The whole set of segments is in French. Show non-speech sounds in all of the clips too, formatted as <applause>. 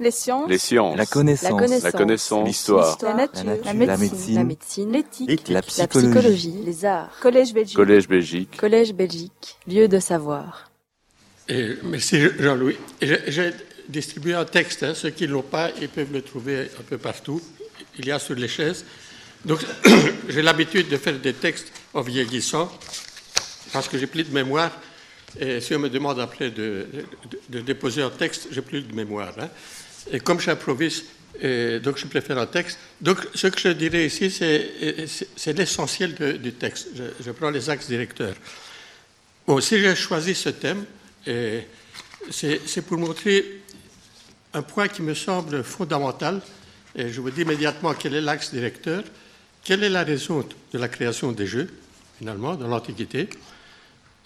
Les sciences. Les sciences. La connaissance. La connaissance. La. L'histoire. La nature. La nature. La La médecine. La. L'éthique. La La psychologie. Les arts. Collège Belgique. Collège Belgique. Collège Belgique. Lieu de savoir. Et merci Jean-Louis. J'ai j'ai distribué un texte. hein. Ceux qui ne l'ont pas, ils peuvent le trouver un peu partout. Il y a sur les chaises. Donc, <coughs> j'ai l'habitude de faire des textes en vieillissant parce que j'ai plus de mémoire. Et si on me demande après de, de- de déposer un texte, j'ai plus de mémoire. hein. Et comme j'improvise, donc je préfère un texte. Donc, ce que je dirais ici, c'est l'essentiel du texte. Je, prends les axes directeurs. Bon, si j'ai choisi ce thème, c'est pour montrer un point qui me semble fondamental. Et je vous dis immédiatement quel est l'axe directeur, quelle est la raison de la création des jeux, finalement, dans l'Antiquité.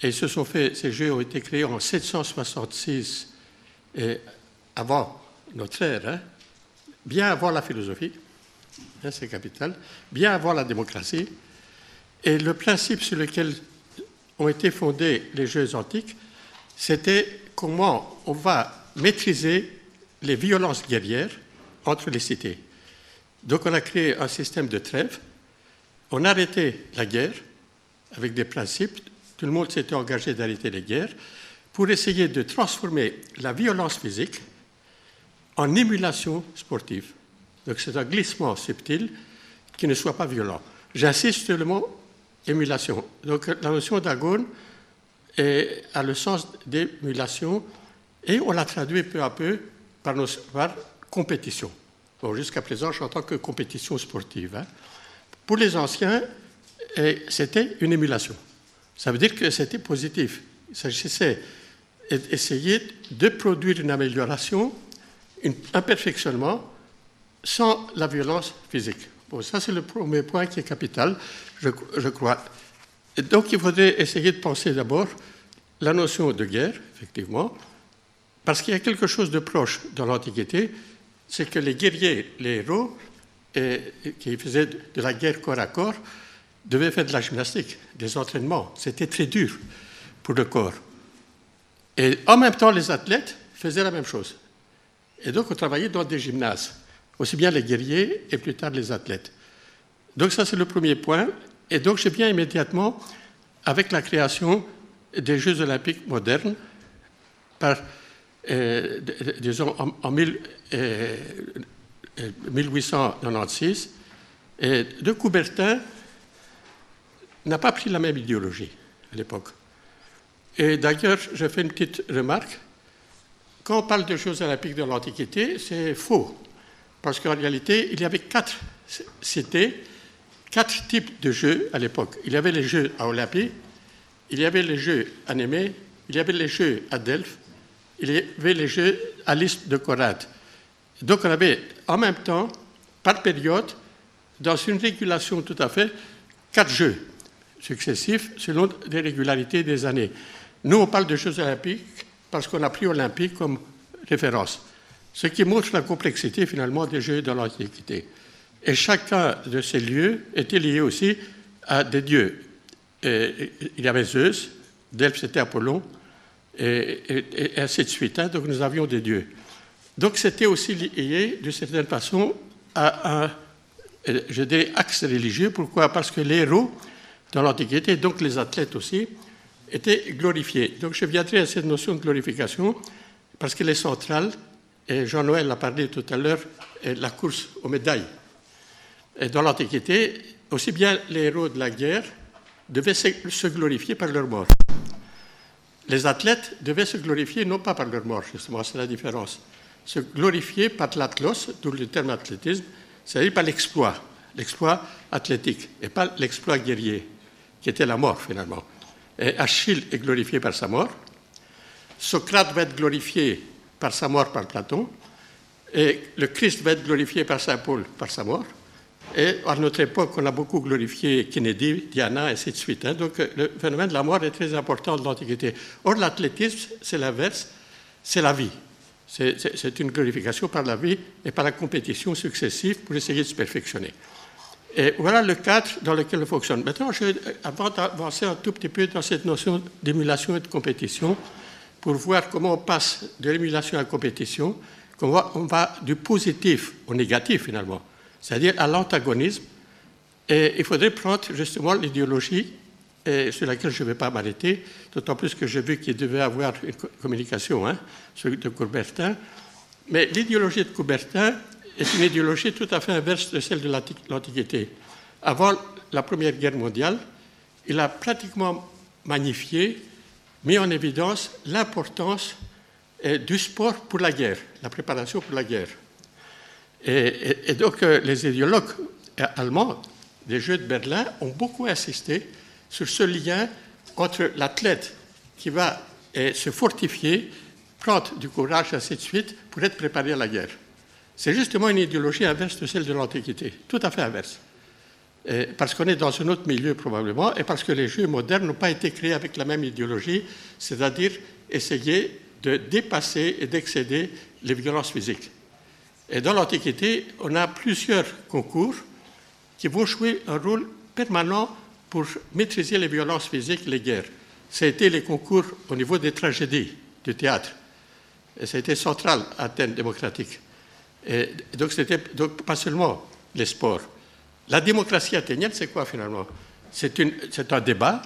Et ces jeux ont été créés en 766 et avant notre ère, hein, bien avant la philosophie, hein, c'est capital, bien avant la démocratie. Et le principe sur lequel ont été fondés les jeux antiques, c'était comment on va maîtriser les violences guerrières entre les cités. Donc on a créé un système de trêve, on a arrêté la guerre avec des principes, tout le monde s'était engagé d'arrêter les guerres, pour essayer de transformer la violence physique en émulation sportive. Donc c'est un glissement subtil qui ne soit pas violent. J'insiste sur le mot émulation. Donc la notion d'agone a le sens d'émulation et on l'a traduit peu à peu par, nos- par compétition. Bon, jusqu'à présent, j'entends que compétition sportive. hein. Pour les anciens, eh, c'était une émulation. Ça veut dire que c'était positif. Il s'agissait d'essayer de produire une amélioration, un perfectionnement sans la violence physique. Ça, c'est le premier point qui est capital, je, crois. Donc, il faudrait essayer de penser d'abord la notion de guerre, effectivement, parce qu'il y a quelque chose de proche dans l'Antiquité, c'est que les guerriers, les héros, qui faisaient de la guerre corps à corps, devaient faire de la gymnastique, des entraînements. C'était très dur pour le corps. Et en même temps, les athlètes faisaient la même chose. Et donc, on travaillait dans des gymnases, aussi bien les guerriers et plus tard les athlètes. Donc, ça, c'est le premier point. Et donc, je viens immédiatement avec la création des Jeux olympiques modernes euh, disons, en, en mille- euh, euh, 1896. Et de Coubertin n'a pas pris la même idéologie à l'époque. Et d'ailleurs, je fais une petite remarque. Quand on parle de Jeux olympiques de l'Antiquité, c'est faux. Parce qu'en réalité, il y avait quatre cités, quatre types de jeux à l'époque. Il y avait les Jeux à Olympie, il y avait les Jeux à Némée, il y avait les Jeux à Delphes, il y avait les Jeux à l'Isthme de Corinthe. Donc on avait en même temps, par période, dans une régulation tout à fait, quatre jeux successifs selon des régularités des années. Nous, on parle de Jeux olympiques parce qu'on a pris olympique comme référence, ce qui montre la complexité finalement des Jeux dans l'Antiquité. Et chacun de ces lieux était lié aussi à des dieux. Il y avait Zeus, Delphes c'était Apollon, et, ainsi de suite. hein. Donc nous avions des dieux. Donc c'était aussi lié, d'une certaine façon, à un, je dirais, axe religieux. Pourquoi? Parce que les héros, dans l'Antiquité, donc les athlètes aussi, étaient glorifiés. Donc je viendrai à cette notion de glorification, parce qu'elle est centrale, et Jean-Noël a parlé tout à l'heure, la course aux médailles. Dans l'Antiquité, aussi bien les héros de la guerre devaient se se glorifier par leur mort. Les athlètes devaient se glorifier non pas par leur mort, justement, c'est la différence. Se glorifier par l'atlos, d'où le terme athlétisme, c'est-à-dire par l'exploit, l'exploit athlétique, et pas l'exploit guerrier, qui était la mort finalement. Achille est glorifié par sa mort, Socrate va être glorifié par sa mort par Platon, et le Christ va être glorifié par Saint Paul par sa mort. Et à notre époque, on a beaucoup glorifié Kennedy, Diana, et ainsi de suite. hein. Donc le phénomène de la mort est très important dans l'Antiquité. Or, l'athlétisme, c'est l'inverse, c'est la vie. C'est une glorification par la vie et par la compétition successive pour essayer de se perfectionner. Et voilà le cadre dans lequel on fonctionne. Maintenant, avant d'avancer un tout petit peu dans cette notion d'émulation et de compétition, pour voir comment on passe de l'émulation à la compétition, on va, on va du positif au négatif finalement, c'est-à-dire à, l'antagonisme. Et il faudrait prendre justement l'idéologie sur laquelle je ne vais pas m'arrêter, d'autant plus que j'ai vu qu'il devait avoir une communication, hein, de Coubertin. Mais l'idéologie de Coubertin est une idéologie tout à fait inverse de celle de l'Antiquité. Avant la Première Guerre mondiale, il a pratiquement magnifié, mis en évidence l'importance eh, du sport pour la guerre, la préparation pour la guerre. Et, donc euh, les idéologues euh, allemands des Jeux de Berlin ont beaucoup insisté sur ce lien entre l'athlète qui va eh, se fortifier, prendre du courage, ainsi de suite, pour être préparé à la guerre. C'est justement une idéologie inverse de celle de l'Antiquité, tout à fait inverse parce qu'on est dans un autre milieu probablement, et parce que les jeux modernes n'ont pas été créés avec la même idéologie, c'est-à-dire essayer de dépasser et d'excéder les violences physiques. Et dans l'Antiquité, on a plusieurs concours qui vont jouer un rôle permanent pour maîtriser les violences physiques, les guerres. Ça a été les concours au niveau des tragédies, du théâtre. Et ça a été central à Athènes démocratique. Donc, c'était donc pas seulement les sports. La démocratie athénienne, c'est quoi finalement? C'est un débat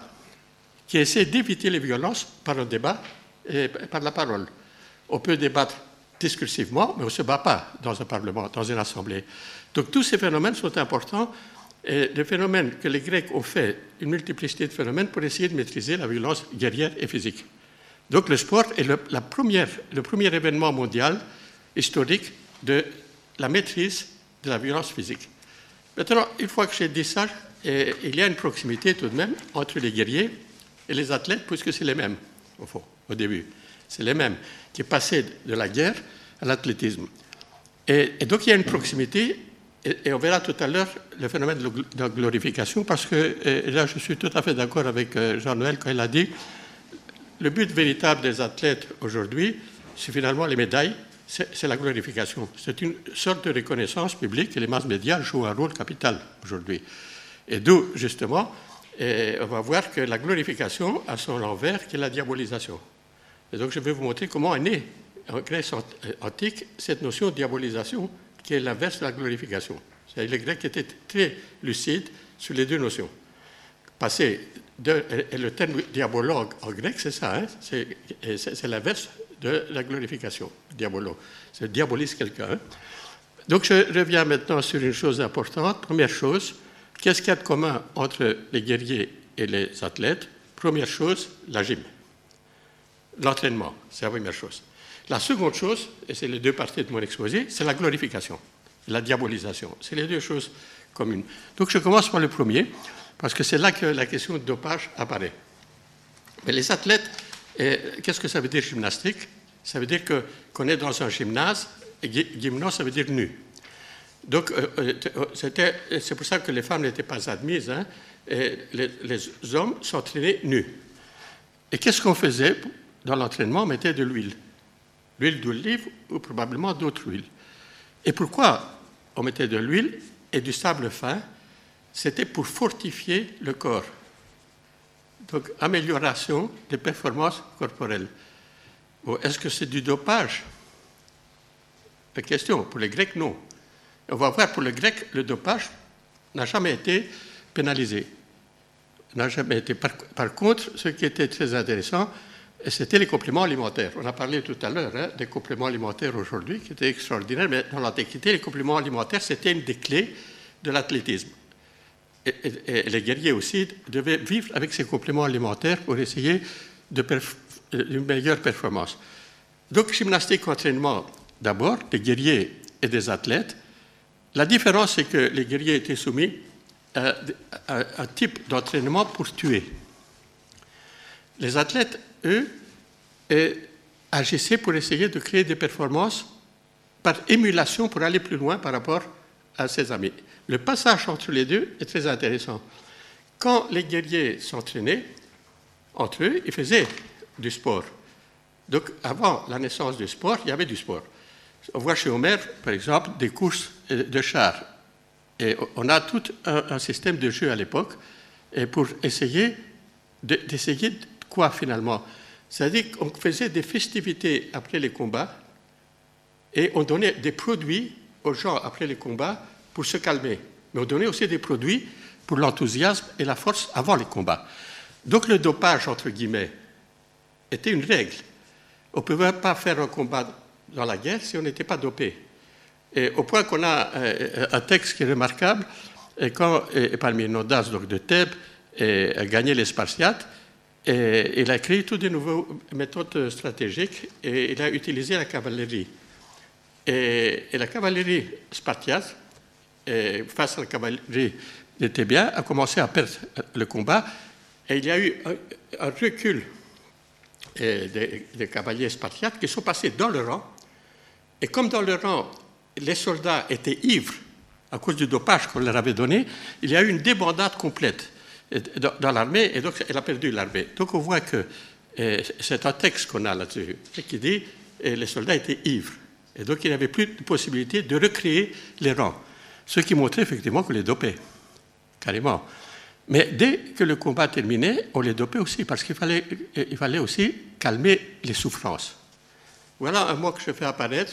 qui essaie d'éviter les violences par un débat et par la parole. On peut débattre discursivement, mais on ne se bat pas dans un parlement, dans une assemblée. Donc tous ces phénomènes sont importants, et des phénomènes que les Grecs ont fait, une multiplicité de phénomènes pour essayer de maîtriser la violence guerrière et physique. Donc le sport est le, le premier événement mondial historique de la maîtrise de la violence physique. Maintenant, une fois que j'ai dit ça, il y a une proximité tout de même entre les guerriers et les athlètes, puisque c'est les mêmes, au fond, au début. C'est les mêmes qui passaient de la guerre à l'athlétisme. Et, donc il y a une proximité, et, on verra tout à l'heure le phénomène de la glorification, parce que là je suis tout à fait d'accord avec euh, Jean-Noël quand il a dit le but véritable des athlètes aujourd'hui, c'est finalement les médailles c'est la glorification. C'est une sorte de reconnaissance publique et les masses médias jouent un rôle capital aujourd'hui. Et d'où, justement, on va voir que la glorification a son envers qui est la diabolisation. Et donc, je vais vous montrer comment est née en Grèce antique cette notion de diabolisation qui est l'inverse de la glorification. Les Grecs étaient très lucides sur les deux notions. Passer le terme diabologue en grec, c'est ça, hein, c'est l'inverse de la glorification, diabolo. C'est diabolise quelqu'un. Donc je reviens maintenant sur une chose importante. Première chose, qu'est-ce qu'il y a de commun entre les guerriers et les athlètes? Première chose, la gym. L'entraînement, c'est la première chose. La seconde chose, et c'est les deux parties de mon exposé, c'est la glorification, la diabolisation. C'est les deux choses communes. Donc je commence par le premier, parce que c'est là que la question de dopage apparaît. Mais les athlètes et qu'est-ce que ça veut dire gymnastique? Ça veut dire qu'on est dans un gymnase, et ça veut dire nu. Donc, euh, euh, c'est pour ça que les femmes n'étaient pas admises. Hein, les, les, hommes s'entraînaient nus. Et qu'est-ce qu'on faisait dans l'entraînement? On mettait de l'huile. L'huile d'olive ou probablement d'autres huiles. Et pourquoi on mettait de l'huile et du sable fin? C'était pour fortifier le corps. Donc, amélioration des performances corporelles. Est-ce que c'est du dopage? La question, pour les Grecs, non. On va voir, pour les Grecs, le dopage n'a jamais été pénalisé. N'a jamais été. Par, contre, ce qui était très intéressant, c'était les compléments alimentaires. On a parlé tout à l'heure hein, des compléments alimentaires aujourd'hui, qui étaient extraordinaires, mais dans l'Antiquité, les compléments alimentaires, c'était une des clés de l'athlétisme et, les guerriers aussi devaient vivre avec ces compléments alimentaires pour essayer de une meilleure performance. Donc, gymnastique, entraînement, d'abord, des guerriers et des athlètes. La différence, c'est que les guerriers étaient soumis à, un type d'entraînement pour tuer. Les athlètes, eux, agissaient pour essayer de créer des performances par émulation pour aller plus loin par rapport à ses amis. Le passage entre les deux est très intéressant. Quand les guerriers s'entraînaient, entre eux, ils faisaient du sport. Donc, avant la naissance du sport, il y avait du sport. On voit chez Homer, par exemple, des courses de chars. Et on a tout un, système de jeu à l'époque pour essayer d'essayer de, quoi finalement? C'est-à-dire qu'on faisait des festivités après les combats Et on donnait des produits aux gens après les combats pour se calmer. Mais on donnait aussi des produits pour l'enthousiasme et la force avant les combats. Donc le dopage, entre guillemets, était une règle. On ne pouvait pas faire un combat dans la guerre si on n'était pas dopé. Et au point qu'on a euh, un texte qui est remarquable, et quand et donc de Thèbes a gagné les Spartiates, il a créé toutes de nouvelles méthodes stratégiques et il a utilisé la cavalerie. Et, la cavalerie spartiate, face à la cavalerie des Thébiens, a commencé à perdre le combat et il y a eu un, recul des, cavaliers spartiates qui sont passés dans le rang. Et comme dans le rang, les soldats étaient ivres à cause du dopage qu'on leur avait donné, il y a eu une débandade complète dans l'armée, et donc elle a perdu l'armée. Donc on voit que c'est un texte qu'on a là-dessus, qui dit que les soldats étaient ivres. Et donc il n'y avait plus de possibilité de recréer les rangs. Ce qui montrait effectivement qu'on les dopait, carrément. Mais dès que le combat terminait, on les dopait aussi, parce qu'il fallait, il fallait aussi calmer les souffrances. Voilà un mot que je fais apparaître,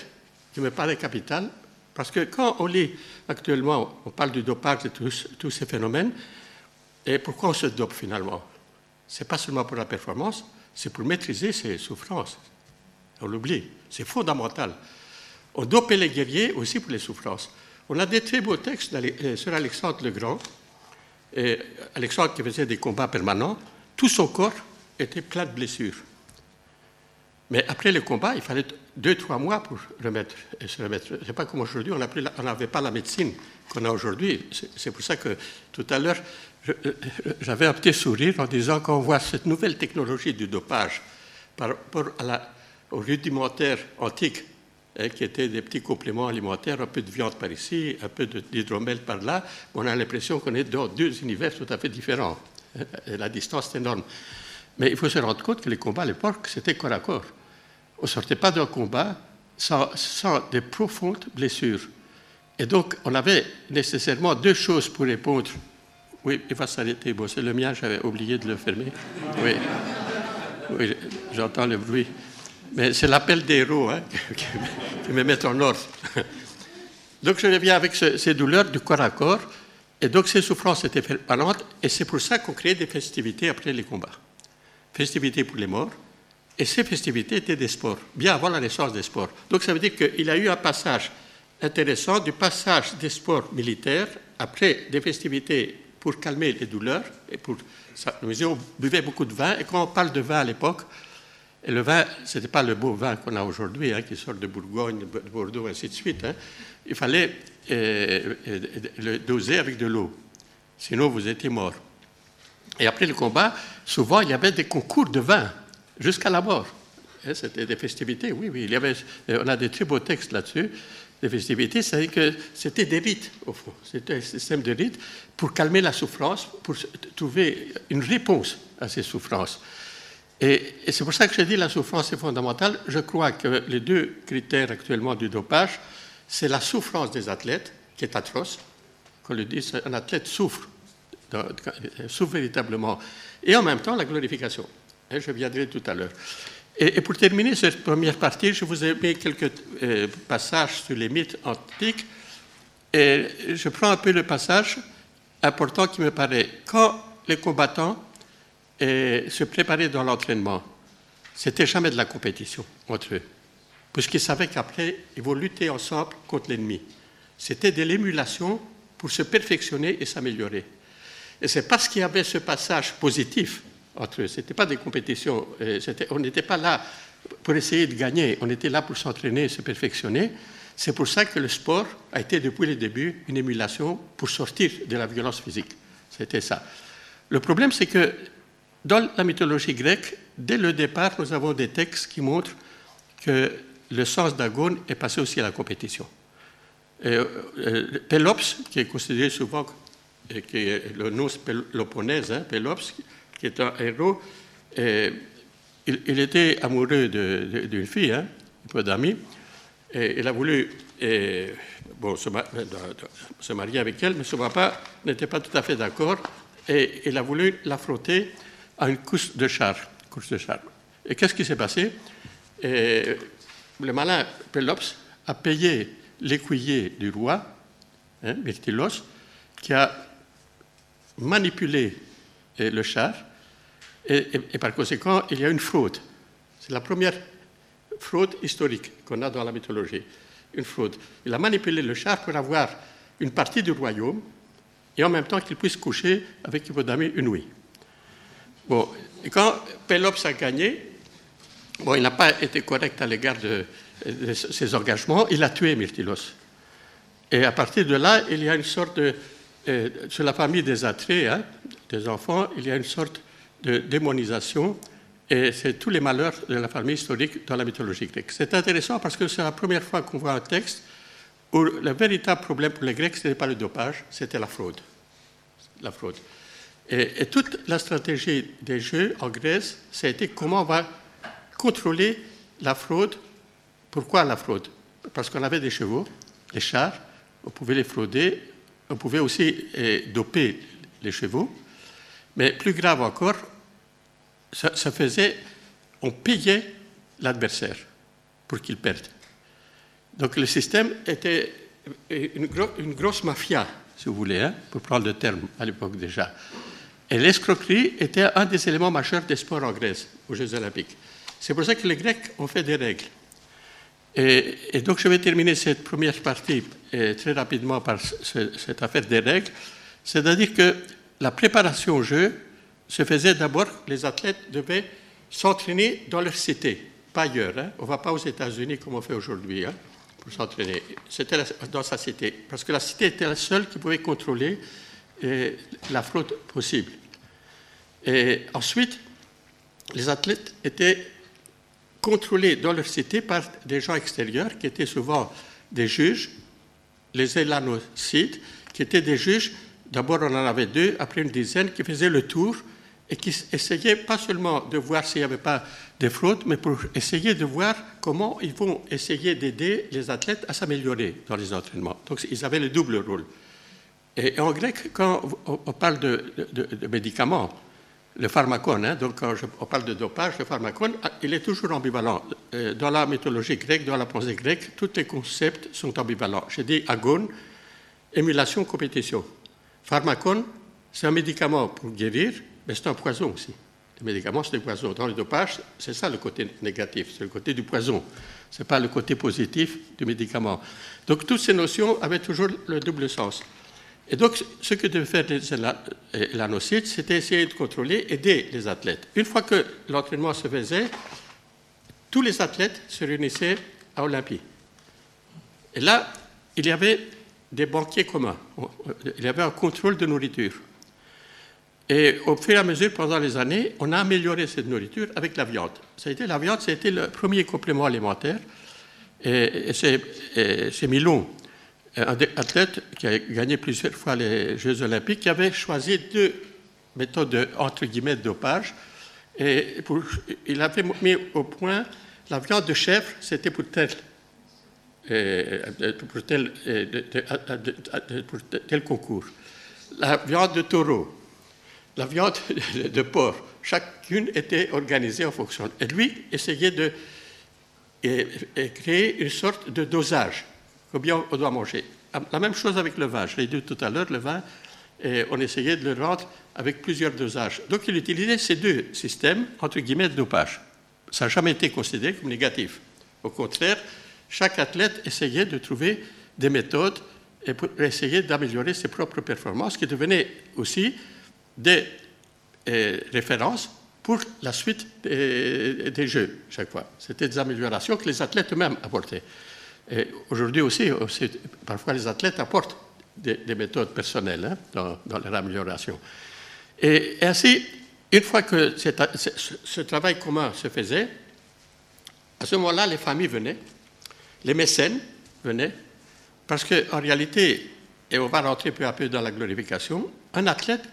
qui me paraît capital, parce que quand on lit actuellement, on parle du dopage et tous, tous ces phénomènes, et pourquoi on se dope finalement? Ce n'est pas seulement pour la performance, c'est pour maîtriser ses souffrances. On l'oublie, c'est fondamental. On dopait les guerriers aussi pour les souffrances. On a des très beaux textes euh, sur Alexandre le Grand. Alexandre qui faisait des combats permanents, tout son corps était plein de blessures. Mais après le combat, il fallait deux, trois mois pour remettre, se remettre. Ce n'est pas comme aujourd'hui, on n'avait pas la médecine qu'on a aujourd'hui. C'est pour ça que tout à l'heure, j'avais un petit sourire en disant qu'on voit cette nouvelle technologie du dopage par rapport la, au rudimentaire antique, qui étaient des petits compléments alimentaires, un peu de viande par ici, un peu d'hydromel par là, on a l'impression qu'on est dans deux univers tout à fait différents. Hein, la distance est énorme. Mais il faut se rendre compte que les combats à l'époque, c'était corps à corps. On ne sortait pas d'un combat sans, sans des profondes blessures. Et donc, on avait nécessairement deux choses pour répondre oui, il va s'arrêter. Bon, c'est le mien, j'avais oublié de le fermer. Oui, oui j'entends le bruit. Mais c'est l'appel des héros hein, qui me met en ordre. Donc je reviens avec ces douleurs du corps à corps. Et donc ces souffrances étaient permanentes. Et c'est pour ça qu'on créait des festivités après les combats. Festivités pour les morts. Et ces festivités étaient des sports, bien avant la naissance des sports. Donc ça veut dire qu'il a eu un passage intéressant du passage des sports militaires après des festivités pour calmer les douleurs. Et pour ça, on buvait beaucoup de vin. Et quand on parle de vin à l'époque, et le vin, ce n'était pas le beau vin qu'on a aujourd'hui, hein, qui sort de Bourgogne, de Bordeaux, ainsi de suite. Hein. Il fallait euh, euh, le doser avec de l'eau. Sinon, vous étiez mort. Et après le combat, souvent, il y avait des concours de vin, jusqu'à la mort. Hein, c'était des festivités, oui, oui. Il y avait, on a des très beaux textes là-dessus des festivités, c'est-à-dire que c'était des rites, au fond. C'était un système de rites pour calmer la souffrance, pour trouver une réponse à ces souffrances. Et, c'est pour ça que je dis la souffrance est fondamentale. Je crois que les deux critères actuellement du dopage, c'est la souffrance des athlètes, qui est atroce. Qu'on le dit, un athlète souffre, souffre véritablement. Et en même temps, la glorification. Et je viendrai tout à l'heure. Et, pour terminer cette première partie, je vous ai mis quelques euh, passages sur les mythes antiques. Et je prends un peu le passage important qui me paraît. Quand les combattants euh, se préparaient dans l'entraînement, c'était jamais de la compétition entre eux, puisqu'ils savaient qu'après, ils vont lutter ensemble contre l'ennemi. C'était de l'émulation pour se perfectionner et s'améliorer. Et c'est parce qu'il y avait ce passage positif entre eux. Ce n'était pas des compétitions. Euh, on n'était pas là pour essayer de gagner. On était là pour s'entraîner et se perfectionner. C'est pour ça que le sport a été depuis le début une émulation pour sortir de la violence physique. C'était ça. Le problème, c'est que dans la mythologie grecque, dès le départ, nous avons des textes qui montrent que le sens d'agone est passé aussi à la compétition. Euh, euh, Pélops, qui est considéré souvent, qui est le nom Péloponnèse, hein, Pélops, qui est un héros, il, était amoureux d'une fille, hein, un peu d'amis, et il a voulu bon, se, marier avec elle, mais son papa n'était pas tout à fait d'accord, et il a voulu l'affronter à une course de char. Course de char. Et qu'est-ce qui s'est passé? Le malin Pelops a payé l'écuyer du roi, hein, Myrtilos, qui a manipulé euh, le char, et, et, par conséquent, il y a une fraude. C'est la première fraude historique qu'on a dans la mythologie. Une fraude. Il a manipulé le char pour avoir une partie du royaume et en même temps qu'il puisse coucher avec Hippodamie une nuit. Bon, et quand Pélops a gagné, bon, il n'a pas été correct à l'égard de, ses engagements, il a tué Myrtilos. Et à partir de là, il y a une sorte de. Euh, sur la famille des Atrées, hein, des enfants, il y a une sorte de démonisation, et c'est tous les malheurs de la famille historique dans la mythologie grecque. C'est intéressant parce que c'est la première fois qu'on voit un texte où le véritable problème pour les Grecs, ce n'était pas le dopage, c'était la fraude. La fraude. Et, toute la stratégie des Jeux en Grèce, ça a été comment on va contrôler la fraude. Pourquoi la fraude? Parce qu'on avait des chevaux, les chars, on pouvait les frauder, on pouvait aussi eh, doper les chevaux, mais plus grave encore, ça, faisait, on payait l'adversaire pour qu'il perde. Donc le système était une, une grosse mafia, si vous voulez, hein, pour prendre le terme à l'époque déjà. Et l'escroquerie était un des éléments majeurs des sports en Grèce, aux Jeux olympiques. C'est pour ça que les Grecs ont fait des règles. Et, donc je vais terminer cette première partie très rapidement par cette affaire des règles. C'est-à-dire que la préparation au jeu se faisait d'abord, les athlètes devaient s'entraîner dans leur cité, pas ailleurs. Hein. On ne va pas aux États-Unis comme on fait aujourd'hui hein, pour s'entraîner. C'était dans sa cité, parce que la cité était la seule qui pouvait contrôler la fraude possible. Et ensuite, les athlètes étaient contrôlés dans leur cité par des gens extérieurs qui étaient souvent des juges, les élanocides, qui étaient des juges, d'abord on en avait deux, après une dizaine, qui faisaient le tour et qui essayaient pas seulement de voir s'il n'y avait pas de fraude, mais pour essayer de voir comment ils vont essayer d'aider les athlètes à s'améliorer dans les entraînements. Donc ils avaient le double rôle. Et en grec, quand on parle de, médicaments, le pharmacone, hein, donc quand on parle de dopage, le pharmacone, ah, il est toujours ambivalent. Euh, dans la mythologie grecque, dans la pensée grecque, tous les concepts sont ambivalents. J'ai dit agone, émulation, compétition. Pharmacone, c'est un médicament pour guérir, mais c'est un poison aussi. Le médicament, c'est un poison. Dans le dopage, c'est ça le côté négatif, c'est le côté du poison. Ce n'est pas le côté positif du médicament. Donc toutes ces notions avaient toujours le double sens. Et donc, ce que devaient faire les lanocytes, c'était essayer de contrôler, aider les athlètes. Une fois que l'entraînement se faisait, tous les athlètes se réunissaient à Olympie. Et là, il y avait des banquiers communs. Il y avait un contrôle de nourriture. Et au fur et à mesure, pendant les années, on a amélioré cette nourriture avec la viande. Ça a été, la viande, c'était le premier complément alimentaire. Et, c'est Milon un athlète qui a gagné plusieurs fois les Jeux olympiques, qui avait choisi deux méthodes, entre guillemets, de dopage. Et il avait mis au point la viande de chèvre, c'était pour tel concours. La viande de taureau, la viande de porc, chacune était organisée en fonction. Et lui essayait de créer une sorte de dosage combien on doit manger. La même chose avec le vin. Je l'ai dit tout à l'heure, le vin, et on essayait de le rendre avec plusieurs dosages. Donc il utilisait ces deux systèmes, entre guillemets, de dopage. Ça n'a jamais été considéré comme négatif. Au contraire, chaque athlète essayait de trouver des méthodes et pour essayer d'améliorer ses propres performances, qui devenaient aussi des euh, références pour la suite des, des Jeux, chaque fois. C'était des améliorations que les athlètes eux-mêmes apportaient. Aujourd'hui aussi, parfois les athlètes apportent des, méthodes personnelles hein, dans, leur amélioration. Et, ainsi, une fois que ce travail commun se faisait, à ce moment-là, les familles venaient, les mécènes venaient, parce qu'en réalité, et on va rentrer peu à peu dans la glorification, un athlète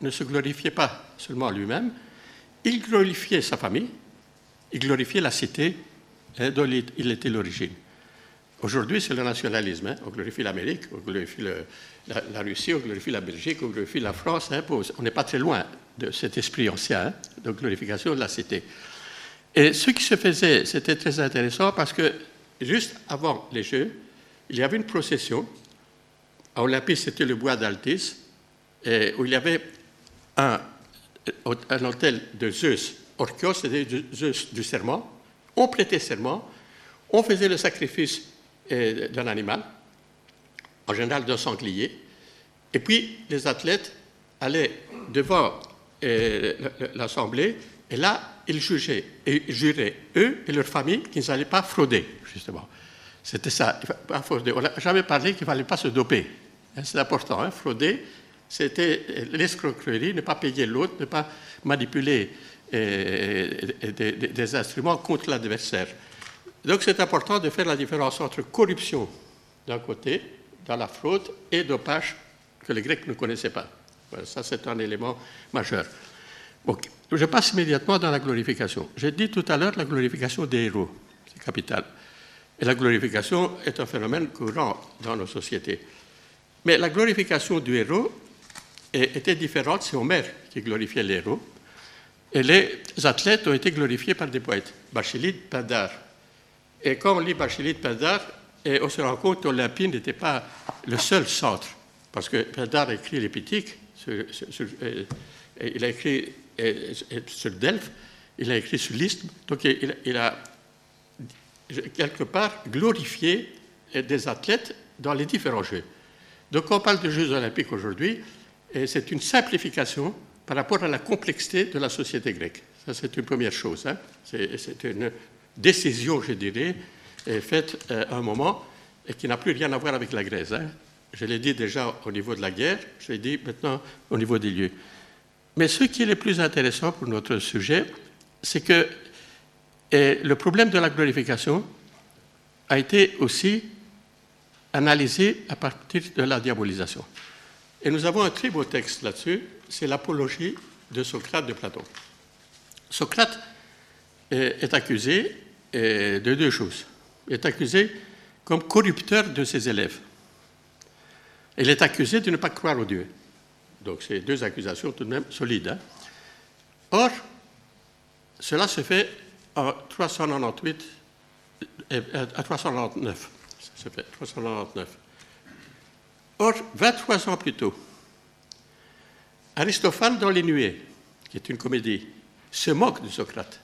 ne se glorifiait pas seulement lui-même, il glorifiait sa famille, il glorifiait la cité hein, dont il était l'origine. Aujourd'hui, c'est le nationalisme. Hein. On glorifie l'Amérique, on glorifie la, Russie, on glorifie la Belgique, on glorifie la France. Hein, on n'est pas très loin de cet esprit ancien hein, de glorification de la cité. Et ce qui se faisait, c'était très intéressant parce que juste avant les Jeux, il y avait une procession. À Olympie, c'était le bois d'Altis, où il y avait un, un hôtel de Zeus. Orchios, c'était Zeus du serment. On prêtait serment, on faisait le sacrifice d'un animal, en général d'un sanglier, et puis les athlètes allaient devant euh, l'Assemblée, et là, ils jugeaient et juraient, eux et leurs familles, qu'ils n'allaient pas frauder, justement. C'était ça, pas frauder. On n'a jamais parlé qu'il ne fallait pas se doper. Hein, c'est important, hein, frauder, c'était l'escroquerie, ne pas payer l'autre, ne pas manipuler euh, des, instruments contre l'adversaire. Donc c'est important de faire la différence entre corruption d'un côté, dans la fraude, et dopage que les Grecs ne connaissaient pas. ça, c'est un élément majeur. Je passe immédiatement dans la glorification. J'ai dit tout à l'heure la glorification des héros, c'est capital. Et la glorification est un phénomène courant dans nos sociétés. Mais la glorification du héros était différente, c'est Homère qui glorifiait les héros. Et les athlètes ont été glorifiés par des poètes, Bachilide, Pindar. Et quand on lit Bachilide, Pindar, on se rend compte qu'Olympie n'était pas le seul centre, parce que Pindar a écrit l'Épithique, il a écrit sur Delphes, il a écrit sur l'Isthme, donc il, a quelque part glorifié des athlètes dans les différents Jeux. Donc on parle de Jeux olympiques aujourd'hui, c'est une simplification par rapport à la complexité de la société grecque. Ça, c'est une première chose. Hein. C'est une décision, je dirais, faite euh, à un moment qui n'a plus rien à voir avec la Grèce. Hein. Je l'ai dit déjà au niveau de la guerre, je l'ai dit maintenant au niveau des lieux. Mais ce qui est le plus intéressant pour notre sujet, c'est que le problème de la glorification a été aussi analysé à partir de la diabolisation. Et nous avons un très beau texte là-dessus, c'est l'apologie de Socrate de Platon. Socrate est accusé de deux choses. Il est accusé comme corrupteur de ses élèves. Il est accusé de ne pas croire au Dieu. Donc, c'est deux accusations tout de même solides. Hein. Or, cela se fait en 398, euh, à 399. Ça se fait 399. Or, 23 ans plus tôt, Aristophane dans Les Nuées, qui est une comédie, se moque de Socrate.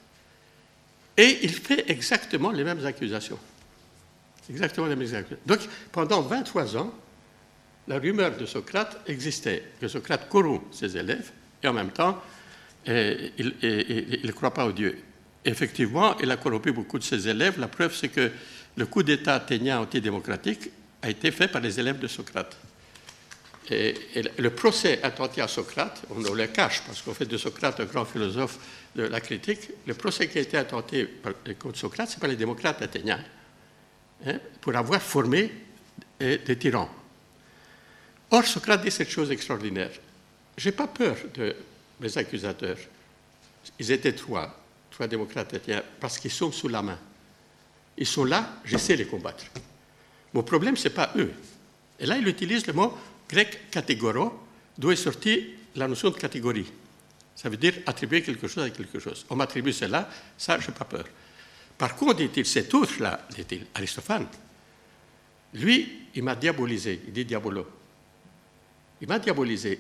Et il fait exactement les mêmes accusations. Exactement les mêmes accusations. Donc, pendant 23 ans, la rumeur de Socrate existait, que Socrate corrompt ses élèves et en même temps, eh, il ne croit pas au Dieu. Effectivement, il a corrompu beaucoup de ses élèves. La preuve, c'est que le coup d'État athénien antidémocratique a été fait par les élèves de Socrate. Et, le procès attenté à Socrate, on, le cache parce qu'on fait de Socrate un grand philosophe de la critique, le procès qui a été attenté contre Socrate, c'est par les démocrates athéniens, hein, pour avoir formé eh, des tyrans. Or, Socrate dit cette chose extraordinaire. Je n'ai pas peur de mes accusateurs. Ils étaient trois, trois démocrates parce qu'ils sont sous la main. Ils sont là, j'essaie de les combattre. Mon problème, ce n'est pas eux. Et là, il utilise le mot grec catégoro, d'où est sortie la notion de catégorie. Ça veut dire attribuer quelque chose à quelque chose. On m'attribue cela, ça, je n'ai pas peur. Par contre, dit-il, cet autre-là, dit-il, Aristophane, lui, il m'a diabolisé, il dit diabolo. Il m'a diabolisé.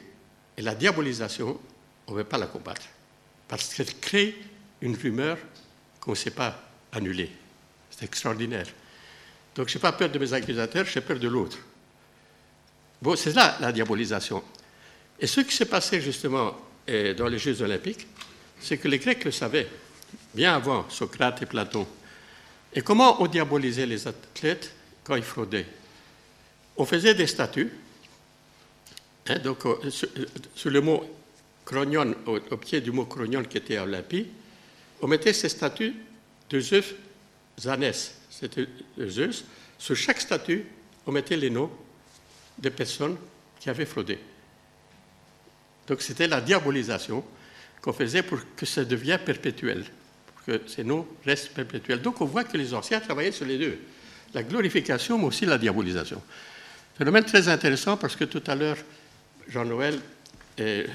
Et la diabolisation, on ne veut pas la combattre. Parce qu'elle crée une rumeur qu'on ne sait pas annuler. C'est extraordinaire. Donc, je n'ai pas peur de mes accusateurs, j'ai peur de l'autre. C'est là la diabolisation. Et ce qui s'est passé justement euh, dans les Jeux olympiques, c'est que les Grecs le savaient, bien avant Socrate et Platon. Et comment on diabolisait les athlètes quand ils fraudaient? On faisait des statues Hein, donc, euh, euh, sur, le mot chronion, au, pied du mot chronion qui était à Olympie, on mettait ces statues de Zeus Zanès, c'était Zeus. Sur chaque statue, on mettait les noms des personnes qui avaient fraudé. Donc c'était la diabolisation qu'on faisait pour que ça devienne perpétuel, pour que ces noms restent perpétuels. Donc on voit que les anciens travaillaient sur les deux, la glorification, mais aussi la diabolisation. Phénomène très intéressant parce que tout à l'heure, Jean-Noël et,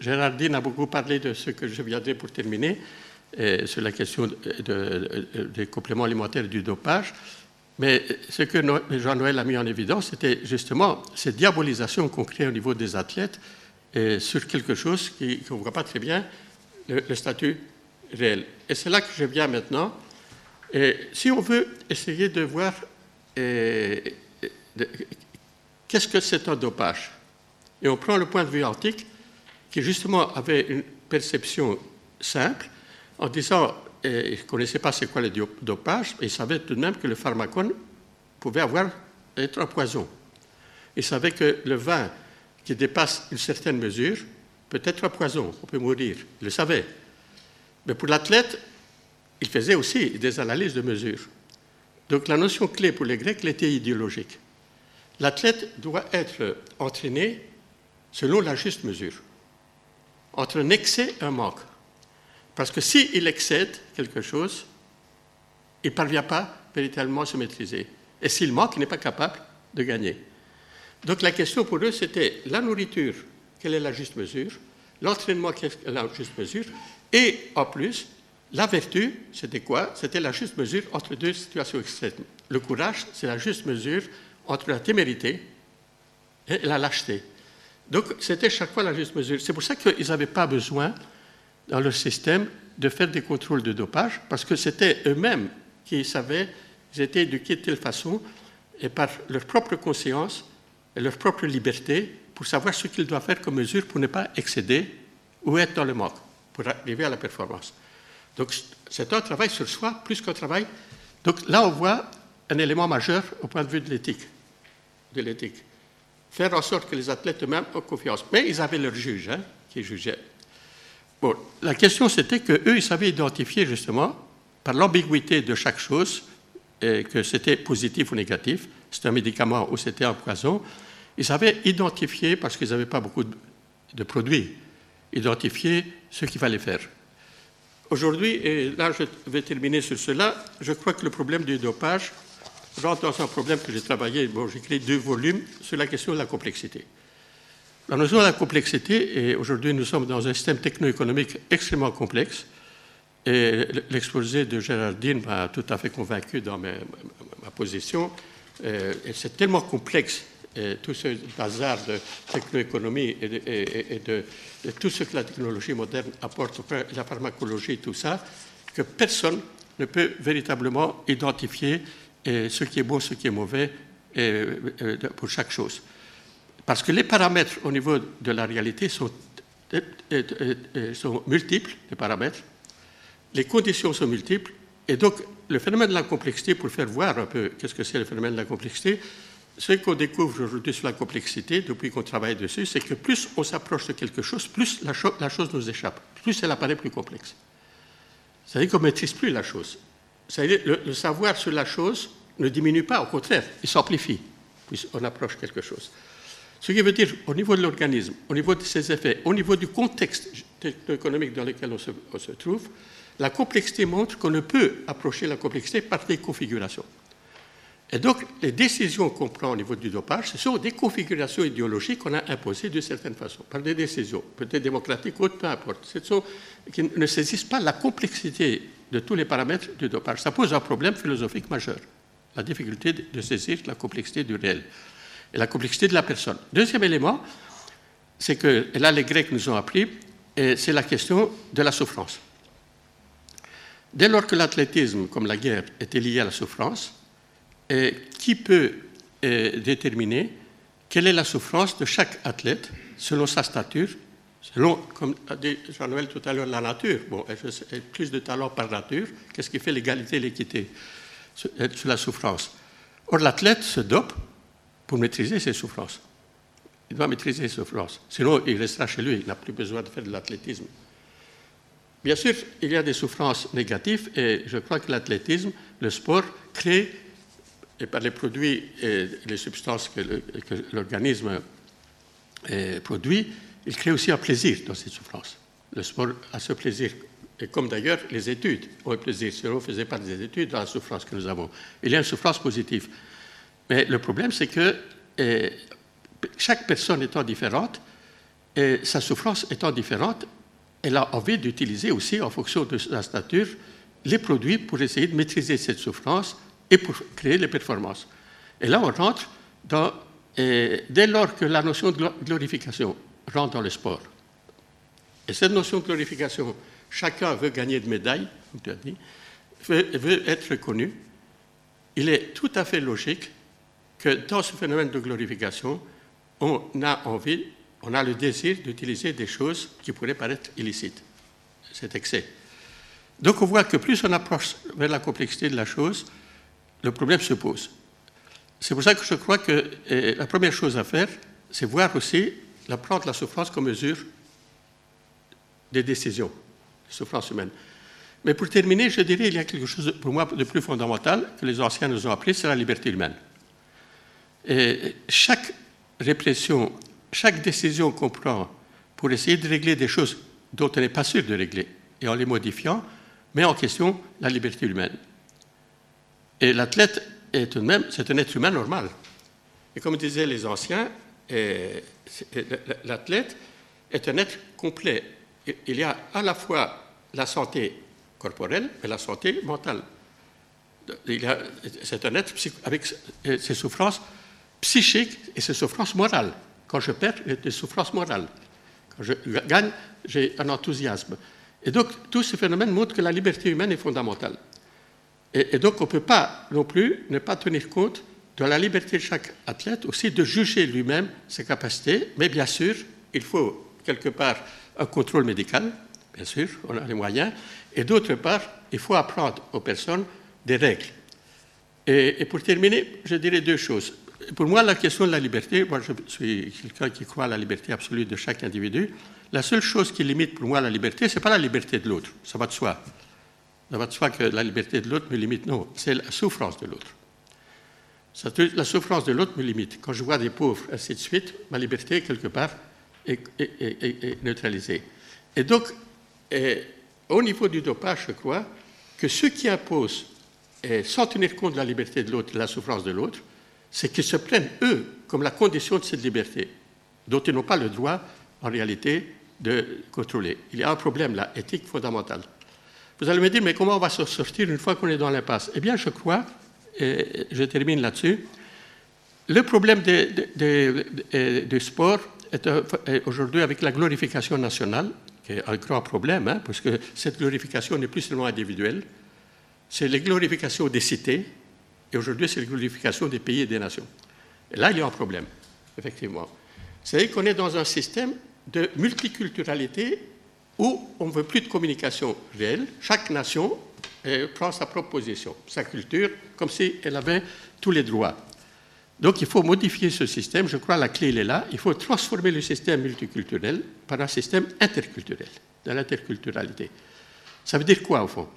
Gérardine a beaucoup parlé de ce que je viendrai pour terminer. sur la question des compléments alimentaires et du dopage. Mais ce que Jean-Noël a mis en évidence, c'était justement cette diabolisation qu'on crée au niveau des athlètes sur quelque chose qu'on ne voit pas très bien, le, statut réel. Et c'est là que je viens maintenant. Si on veut essayer de voir qu'est-ce que c'est un dopage, et on prend le point de vue antique, qui justement avait une perception simple, en disant, il ne connaissait pas c'est quoi le dopage, mais il savait tout de même que le pharmacone pouvait avoir, être un poison. Il savait que le vin qui dépasse une certaine mesure peut être un poison, on peut mourir. Il le savait. Mais pour l'athlète, il faisait aussi des analyses de mesures. Donc la notion clé pour les Grecs était idéologique. L'athlète doit être entraîné selon la juste mesure, entre un excès et un manque. Parce que s'il excède quelque chose, il ne parvient pas véritablement à se maîtriser. Et s'il manque, il n'est pas capable de gagner. Donc la question pour eux, c'était la nourriture, quelle est la juste mesure, l'entraînement, quelle est la juste mesure, et en plus, la vertu, c'était quoi? C'était la juste mesure entre deux situations extrêmes. Le courage, c'est la juste mesure entre la témérité et la lâcheté. Donc, c'était chaque fois la juste mesure. C'est pour ça qu'ils n'avaient pas besoin, dans leur système, de faire des contrôles de dopage, parce que c'était eux-mêmes qui savaient, ils étaient éduqués de telle façon, et par leur propre conscience et leur propre liberté, pour savoir ce qu'ils doivent faire comme mesure pour ne pas excéder ou être dans le manque, pour arriver à la performance. Donc, c'est un travail sur soi plus qu'un travail. Donc, là, on voit un élément majeur au point de vue de l'éthique. De l'éthique faire en sorte que les athlètes eux-mêmes aient confiance. Mais ils avaient leur juge hein, qui jugeait. Bon, la question c'était qu'eux, ils savaient identifier justement, par l'ambiguïté de chaque chose, que c'était positif ou négatif, c'était un médicament ou c'était un poison, ils savaient identifier, parce qu'ils n'avaient pas beaucoup de, produits, identifier ce qu'il fallait faire. Aujourd'hui, et là je vais terminer sur cela, je crois que le problème du dopage, rentre dans un problème que j'ai travaillé, j'ai créé deux volumes sur la question de la complexité. La notion de la complexité, et aujourd'hui nous sommes dans un système techno-économique extrêmement complexe, et l'exposé de Gérardine m'a tout à fait convaincu dans ma, position. Euh, c'est tellement complexe, tout ce bazar de techno-économie et, de, tout ce que la technologie moderne apporte, la pharmacologie, tout ça, que personne ne peut véritablement identifier et ce qui est bon, ce qui est mauvais pour chaque chose. Parce que les paramètres au niveau de la réalité sont, sont multiples, les paramètres, les conditions sont multiples, et donc le phénomène de la complexité, pour faire voir un peu qu'est-ce que c'est le phénomène de la complexité, ce qu'on découvre aujourd'hui sur la complexité, depuis qu'on travaille dessus, c'est que plus on s'approche de quelque chose, plus la, la, chose nous échappe, plus elle apparaît plus complexe. C'est-à-dire qu'on ne maîtrise plus la chose le, le, savoir sur la chose ne diminue pas, au contraire, il s'amplifie, puisqu'on approche quelque chose. Ce qui veut dire, au niveau de l'organisme, au niveau de ses effets, au niveau du contexte économique dans lequel on se, trouve, la complexité montre qu'on ne peut approcher la complexité par des configurations. Et donc, les décisions qu'on prend au niveau du dopage, ce sont des configurations idéologiques qu'on a imposées d'une certaine façon, par des décisions, peut-être démocratiques ou peu importe. Ce sont qui ne saisissent pas la complexité de tous les paramètres du dopage. Ça pose un problème philosophique majeur, la difficulté de saisir la complexité du réel et la complexité de la personne. Deuxième élément, c'est que, et là les Grecs nous ont appris, c'est la question de la souffrance. Dès lors que l'athlétisme, comme la guerre, était lié à la souffrance, qui peut déterminer quelle est la souffrance de chaque athlète selon sa stature Selon, comme a dit Jean-Noël tout à l'heure, la nature. Bon, plus de talent par nature. Qu'est-ce qui fait l'égalité et l'équité sur la souffrance Or, l'athlète se dope pour maîtriser ses souffrances. Il doit maîtriser ses souffrances. Sinon, il restera chez lui. Il n'a plus besoin de faire de l'athlétisme. Bien sûr, il y a des souffrances négatives et je crois que l'athlétisme, le sport, crée, et par les produits et les substances que l'organisme produit, il crée aussi un plaisir dans cette souffrance. Le sport a ce plaisir. Et comme d'ailleurs les études ont un plaisir. Si on ne faisait pas des études dans la souffrance que nous avons, il y a une souffrance positive. Mais le problème, c'est que chaque personne étant différente, et sa souffrance étant différente, elle a envie d'utiliser aussi, en fonction de sa stature, les produits pour essayer de maîtriser cette souffrance et pour créer les performances. Et là, on rentre dans, dès lors que la notion de glorification rentre dans le sport, et cette notion de glorification, chacun veut gagner de médailles, veut, veut être reconnu, il est tout à fait logique que dans ce phénomène de glorification, on a envie, on a le désir d'utiliser des choses qui pourraient paraître illicites, cet excès. Donc on voit que plus on approche vers la complexité de la chose, le problème se pose. C'est pour ça que je crois que la première chose à faire, c'est voir aussi, la prendre la souffrance comme mesure des décisions, des souffrances humaines. Mais pour terminer, je dirais qu'il y a quelque chose pour moi de plus fondamental que les anciens nous ont appris, c'est la liberté humaine. Et chaque répression, chaque décision qu'on prend pour essayer de régler des choses dont on n'est pas sûr de régler, et en les modifiant, met en question la liberté humaine. Et l'athlète est même, c'est un être humain normal. Et comme disaient les anciens, l'athlète est un être complet. Il y a à la fois la santé corporelle et la santé mentale. C'est un être avec ses souffrances psychiques et ses souffrances morales. Quand je perds, j'ai des souffrances morales. Quand je gagne, j'ai un enthousiasme. Et donc, tous ces phénomènes montrent que la liberté humaine est fondamentale. Et, donc, on ne peut pas non plus ne pas tenir compte de la liberté de chaque athlète, aussi de juger lui-même ses capacités. Mais bien sûr, il faut quelque part un contrôle médical, bien sûr, on a les moyens. Et d'autre part, il faut apprendre aux personnes des règles. Et, et, pour terminer, je dirais deux choses. Pour moi, la question de la liberté, moi je suis quelqu'un qui croit à la liberté absolue de chaque individu. La seule chose qui limite pour moi la liberté, ce n'est pas la liberté de l'autre, ça va de soi. Ça va de soi que la liberté de l'autre me limite, non, c'est la souffrance de l'autre. La souffrance de l'autre me limite. Quand je vois des pauvres, ainsi de suite, ma liberté, quelque part, est, neutralisée. Et donc, au niveau du dopage, je crois que ceux qui imposent, sans tenir compte de la liberté de l'autre, la souffrance de l'autre, c'est qu'ils se prennent, eux, comme la condition de cette liberté, dont ils n'ont pas le droit, en réalité, de contrôler. Il y a un problème là, éthique fondamental. Vous allez me dire, mais comment on va s'en sortir une fois qu'on est dans l'impasse? Eh bien, je crois, et je termine là-dessus, le problème du sport est, aujourd'hui avec la glorification nationale, qui est un grand problème, hein, parce que cette glorification n'est plus seulement individuelle, c'est la glorification des cités, et aujourd'hui c'est la glorification des pays et des nations. Et là, il y a un problème, effectivement. C'est qu'on est dans un système de multiculturalité où on ne veut plus de communication réelle. Chaque nation eh, prend sa propre position, sa culture, comme si elle avait tous les droits. Donc il faut modifier ce système. Je crois que la clé elle est là. Il faut transformer le système multiculturel par un système interculturel, de l'interculturalité. Ça veut dire quoi au fond?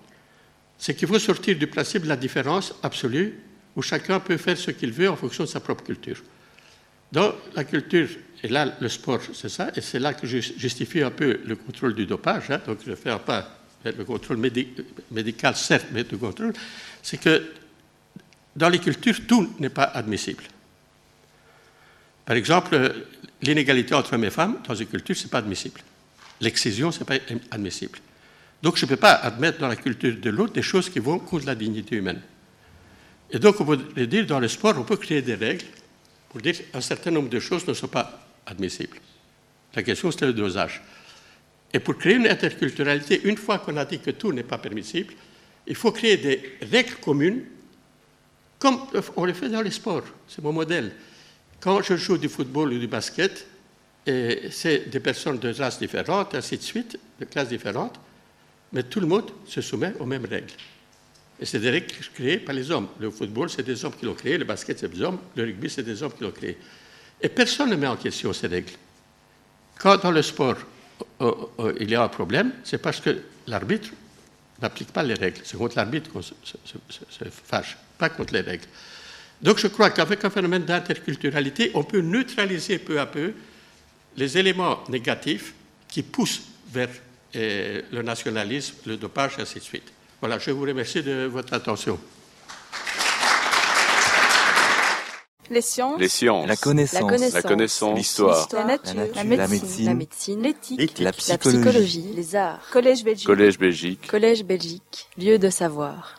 C'est qu'il faut sortir du principe de la différence absolue où chacun peut faire ce qu'il veut en fonction de sa propre culture. Dans la culture et là, le sport, c'est ça, et c'est là que je justifie un peu le contrôle du dopage. Hein. donc, je fais pas le contrôle médical, certes, mais le contrôle. C'est que dans les cultures, tout n'est pas admissible. Par exemple, l'inégalité entre hommes et femmes, dans une culture, ce n'est pas admissible. L'excision, ce n'est pas admissible. Donc, je ne peux pas admettre dans la culture de l'autre des choses qui vont contre la dignité humaine. Et donc, on peut dire, dans le sport, on peut créer des règles pour dire qu'un certain nombre de choses ne sont pas admissible. La question, c'est le dosage. Et pour créer une interculturalité, une fois qu'on a dit que tout n'est pas permissible, il faut créer des règles communes, comme on le fait dans les sports. C'est mon modèle. Quand je joue du football ou du basket, c'est des personnes de races différentes, ainsi de suite, de classes différentes, mais tout le monde se soumet aux mêmes règles. Et c'est des règles créées par les hommes. Le football, c'est des hommes qui l'ont créé, le basket, c'est des hommes, le rugby, c'est des hommes qui l'ont créé. Et personne ne met en question ces règles. Quand dans le sport, euh, euh, il y a un problème, c'est parce que l'arbitre n'applique pas les règles. C'est contre l'arbitre qu'on se, fâche, pas contre les règles. Donc je crois qu'avec un phénomène d'interculturalité, on peut neutraliser peu à peu les éléments négatifs qui poussent vers euh, le nationalisme, le dopage, et ainsi de suite. Voilà, je vous remercie de votre attention. Les sciences. Les sciences. La connaissance. La connaissance. L'histoire. La nature. La nature. La La médecine. médecine. La médecine. L'éthique. Éthique. La La psychologie. psychologie. Les arts. Collège Belgique. Collège Belgique. Collège Belgique. Lieu de savoir.